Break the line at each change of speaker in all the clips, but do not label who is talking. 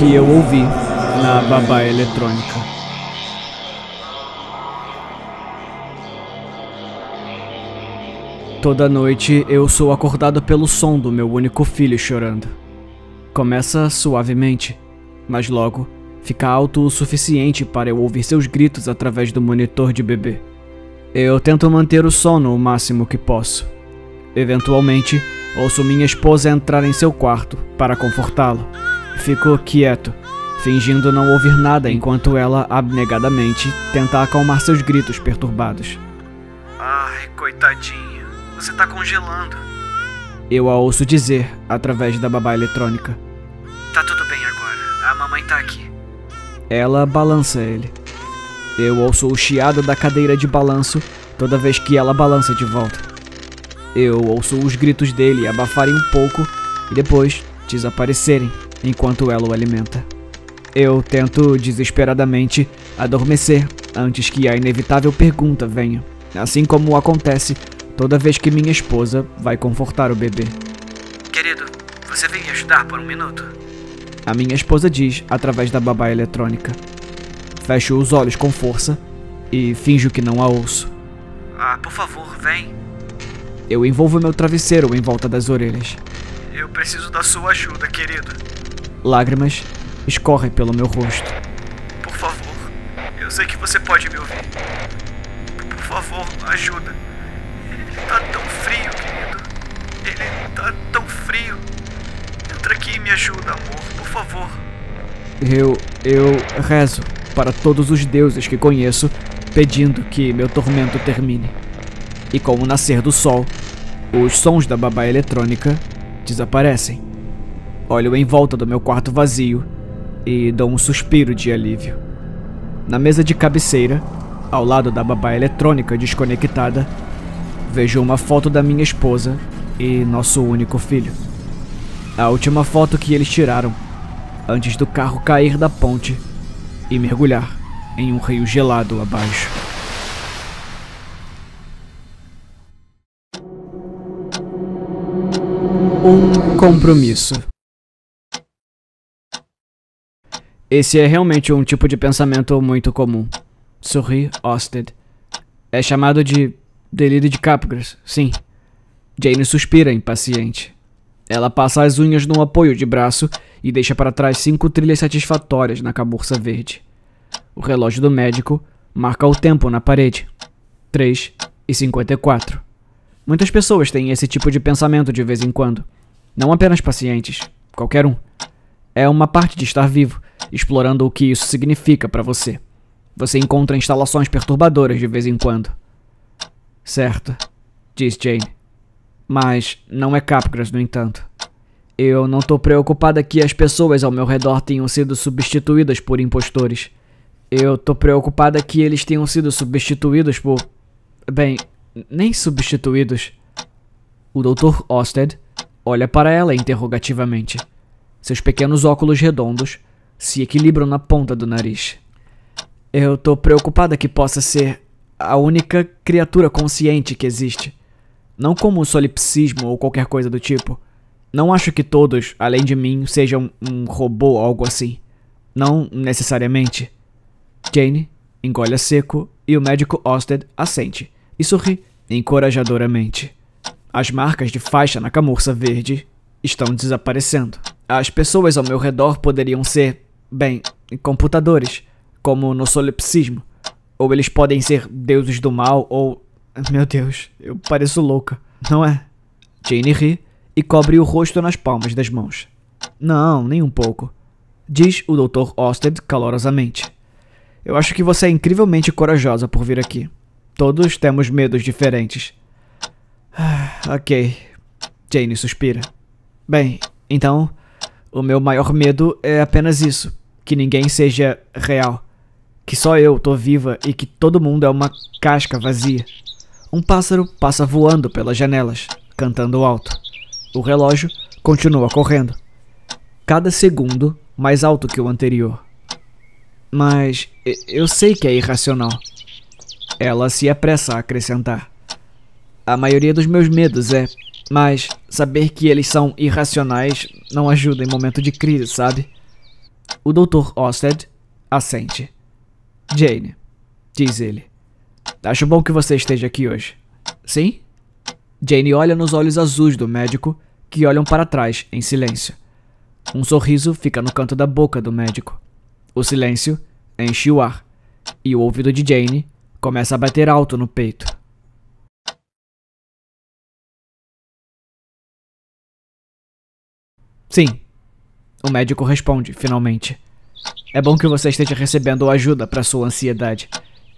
que eu ouvi na babá eletrônica. Toda noite eu sou acordado pelo som do meu único filho chorando. Começa suavemente, mas logo fica alto o suficiente para eu ouvir seus gritos através do monitor de bebê. Eu tento manter o sono o máximo que posso. Eventualmente, ouço minha esposa entrar em seu quarto para confortá-lo. Fico quieto, fingindo não ouvir nada enquanto ela abnegadamente tenta acalmar seus gritos perturbados.
Ai, coitadinho, você tá congelando.
Eu a ouço dizer através da babá eletrônica.
Tá tudo bem agora, a mamãe tá aqui.
Ela balança ele. Eu ouço o chiado da cadeira de balanço toda vez que ela balança de volta. Eu ouço os gritos dele abafarem um pouco e depois desaparecerem enquanto ela o alimenta. Eu tento desesperadamente adormecer antes que a inevitável pergunta venha, assim como acontece toda vez que minha esposa vai confortar o bebê.
Querido, você vem me ajudar por um minuto?
A minha esposa diz através da babá eletrônica. Fecho os olhos com força e finjo que não a ouço.
Ah, por favor, vem.
Eu envolvo meu travesseiro em volta das orelhas.
Eu preciso da sua ajuda, querido.
Lágrimas escorrem pelo meu rosto.
Por favor, eu sei que você pode me ouvir. Por favor, ajuda. Ele tá tão frio, querido. Ele tá tão frio. Entra aqui e me ajuda, amor, por favor.
Eu. eu rezo para todos os deuses que conheço, pedindo que meu tormento termine. E com o nascer do sol, os sons da babá eletrônica desaparecem. Olho em volta do meu quarto vazio e dou um suspiro de alívio. Na mesa de cabeceira, ao lado da babá eletrônica desconectada, vejo uma foto da minha esposa e nosso único filho. A última foto que eles tiraram antes do carro cair da ponte e mergulhar em um rio gelado abaixo. Um compromisso. Esse é realmente um tipo de pensamento muito comum. Sorri Osted. É chamado de delírio de Capgras, sim. Jane suspira impaciente. Ela passa as unhas no apoio de braço e deixa para trás cinco trilhas satisfatórias na cabeça verde. O relógio do médico marca o tempo na parede. 3 e 54. Muitas pessoas têm esse tipo de pensamento de vez em quando. Não apenas pacientes, qualquer um. É uma parte de estar vivo, explorando o que isso significa para você. Você encontra instalações perturbadoras de vez em quando. Certo, diz Jane. Mas não é Capgras, no entanto. Eu não tô preocupada que as pessoas ao meu redor tenham sido substituídas por impostores. Eu tô preocupada que eles tenham sido substituídos por. Bem, nem substituídos. O Dr. Osted olha para ela interrogativamente. Seus pequenos óculos redondos se equilibram na ponta do nariz. Eu tô preocupada que possa ser a única criatura consciente que existe. Não como um solipsismo ou qualquer coisa do tipo. Não acho que todos, além de mim, sejam um robô ou algo assim. Não necessariamente. Jane engole seco e o médico Osted assente e sorri encorajadoramente. As marcas de faixa na camurça verde estão desaparecendo. As pessoas ao meu redor poderiam ser, bem, computadores, como no solipsismo. Ou eles podem ser deuses do mal, ou. Meu Deus, eu pareço louca, não é? Jane ri e cobre o rosto nas palmas das mãos. Não, nem um pouco. Diz o Dr. Osted calorosamente. Eu acho que você é incrivelmente corajosa por vir aqui. Todos temos medos diferentes. Ah, ok. Jane suspira. Bem, então, o meu maior medo é apenas isso: que ninguém seja real. Que só eu tô viva e que todo mundo é uma casca vazia. Um pássaro passa voando pelas janelas, cantando alto. O relógio continua correndo. Cada segundo mais alto que o anterior. Mas eu sei que é irracional. Ela se apressa a acrescentar. A maioria dos meus medos é, mas saber que eles são irracionais não ajuda em momento de crise, sabe? O Dr. Osted assente. Jane, diz ele. Acho bom que você esteja aqui hoje. Sim? Jane olha nos olhos azuis do médico, que olham para trás em silêncio. Um sorriso fica no canto da boca do médico. O silêncio enche o ar, e o ouvido de Jane começa a bater alto no peito. Sim, o médico responde, finalmente. É bom que você esteja recebendo ajuda para sua ansiedade.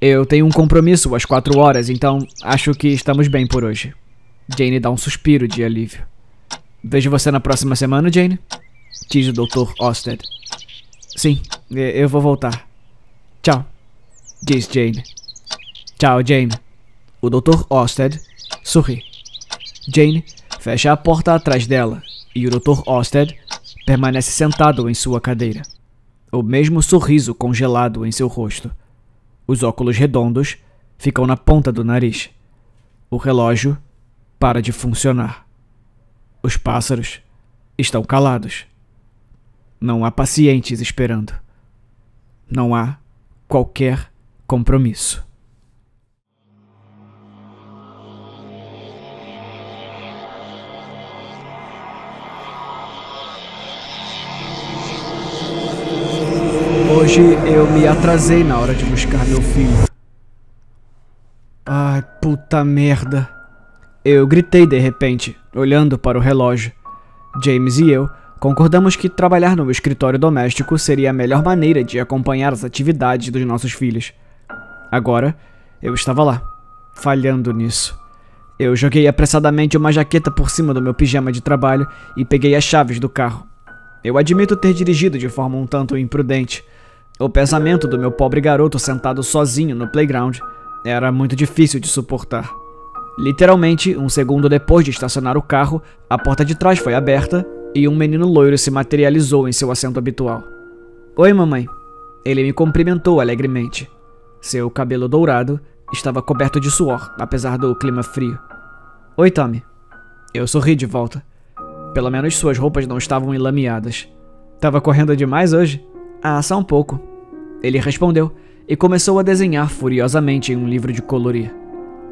Eu tenho um compromisso às quatro horas, então acho que estamos bem por hoje. Jane dá um suspiro de alívio. Vejo você na próxima semana, Jane? Diz o Dr. Osted. Sim, eu vou voltar. Tchau, diz Jane. Tchau, Jane. O Dr. Osted sorri. Jane fecha a porta atrás dela e o Dr. Osted permanece sentado em sua cadeira. O mesmo sorriso congelado em seu rosto. Os óculos redondos ficam na ponta do nariz. O relógio para de funcionar. Os pássaros estão calados. Não há pacientes esperando. Não há qualquer compromisso. Me atrasei na hora de buscar meu filho. Ai, puta merda. Eu gritei de repente, olhando para o relógio. James e eu concordamos que trabalhar no escritório doméstico seria a melhor maneira de acompanhar as atividades dos nossos filhos. Agora, eu estava lá, falhando nisso. Eu joguei apressadamente uma jaqueta por cima do meu pijama de trabalho e peguei as chaves do carro. Eu admito ter dirigido de forma um tanto imprudente. O pensamento do meu pobre garoto sentado sozinho no playground era muito difícil de suportar. Literalmente, um segundo depois de estacionar o carro, a porta de trás foi aberta e um menino loiro se materializou em seu assento habitual. Oi, mamãe. Ele me cumprimentou alegremente. Seu cabelo dourado estava coberto de suor, apesar do clima frio. Oi, Tommy. Eu sorri de volta. Pelo menos suas roupas não estavam enlameadas. Tava correndo demais hoje? Ah, só um pouco. Ele respondeu e começou a desenhar furiosamente em um livro de colorir.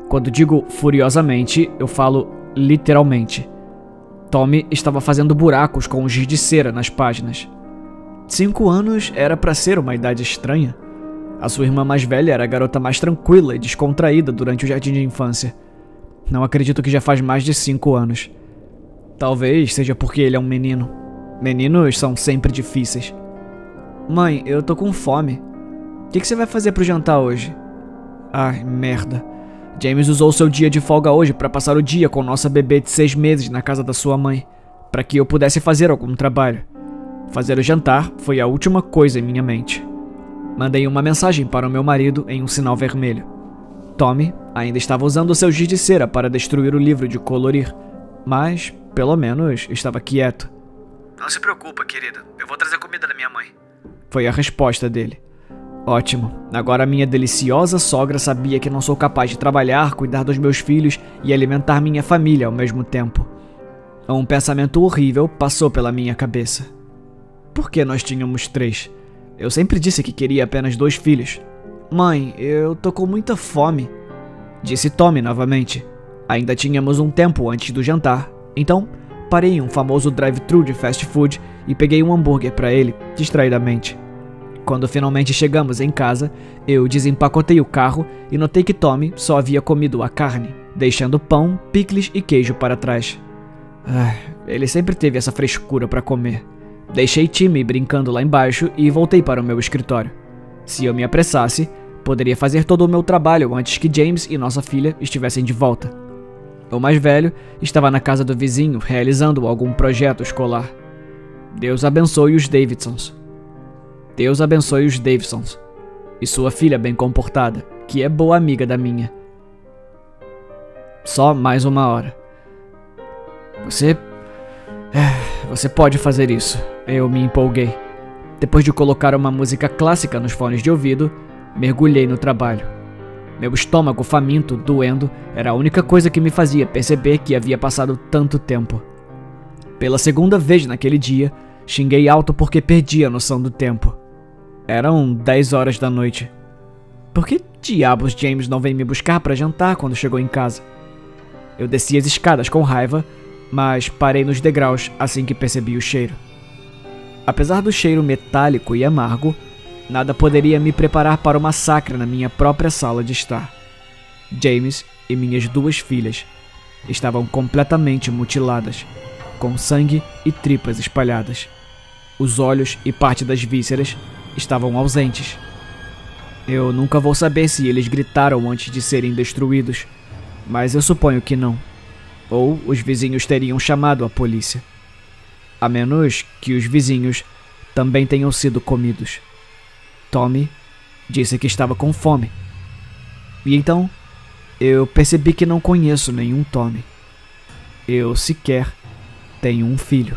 Quando digo furiosamente, eu falo literalmente. Tommy estava fazendo buracos com um giz de cera nas páginas. Cinco anos era para ser uma idade estranha. A sua irmã mais velha era a garota mais tranquila e descontraída durante o jardim de infância. Não acredito que já faz mais de cinco anos. Talvez seja porque ele é um menino. Meninos são sempre difíceis. Mãe, eu tô com fome. O que, que, você vai fazer pro jantar hoje? Ai, merda. James usou seu dia de folga hoje para passar o dia com nossa bebê de seis meses na casa da sua mãe, para que eu pudesse fazer algum trabalho. Fazer o jantar foi a última coisa em minha mente. Mandei uma mensagem para o meu marido em um sinal vermelho. Tommy ainda estava usando seu giz de cera para destruir o livro de colorir, mas, pelo menos, estava quieto.
Não se preocupa, querida. Eu vou trazer comida da minha mãe.
Foi a resposta dele. Ótimo. Agora minha deliciosa sogra sabia que não sou capaz de trabalhar, cuidar dos meus filhos e alimentar minha família ao mesmo tempo. Um pensamento horrível passou pela minha cabeça. Por que nós tínhamos três? Eu sempre disse que queria apenas dois filhos. Mãe, eu tô com muita fome. Disse Tommy novamente. Ainda tínhamos um tempo antes do jantar, então parei em um famoso drive-thru de fast food e peguei um hambúrguer para ele, distraidamente. Quando finalmente chegamos em casa, eu desempacotei o carro e notei que Tommy só havia comido a carne, deixando pão, picles e queijo para trás. Ah, ele sempre teve essa frescura para comer. Deixei Timmy brincando lá embaixo e voltei para o meu escritório. Se eu me apressasse, poderia fazer todo o meu trabalho antes que James e nossa filha estivessem de volta. O mais velho estava na casa do vizinho realizando algum projeto escolar. Deus abençoe os Davidsons. Deus abençoe os Davisons e sua filha bem comportada, que é boa amiga da minha. Só mais uma hora. Você. É, você pode fazer isso. Eu me empolguei. Depois de colocar uma música clássica nos fones de ouvido, mergulhei no trabalho. Meu estômago faminto, doendo, era a única coisa que me fazia perceber que havia passado tanto tempo. Pela segunda vez naquele dia, Xinguei alto porque perdi a noção do tempo. Eram 10 horas da noite. Por que diabos James não veio me buscar para jantar quando chegou em casa? Eu desci as escadas com raiva, mas parei nos degraus assim que percebi o cheiro. Apesar do cheiro metálico e amargo, nada poderia me preparar para o massacre na minha própria sala de estar. James e minhas duas filhas estavam completamente mutiladas, com sangue e tripas espalhadas. Os olhos e parte das vísceras estavam ausentes. Eu nunca vou saber se eles gritaram antes de serem destruídos, mas eu suponho que não. Ou os vizinhos teriam chamado a polícia. A menos que os vizinhos também tenham sido comidos. Tommy disse que estava com fome. E então eu percebi que não conheço nenhum Tommy. Eu sequer tenho um filho.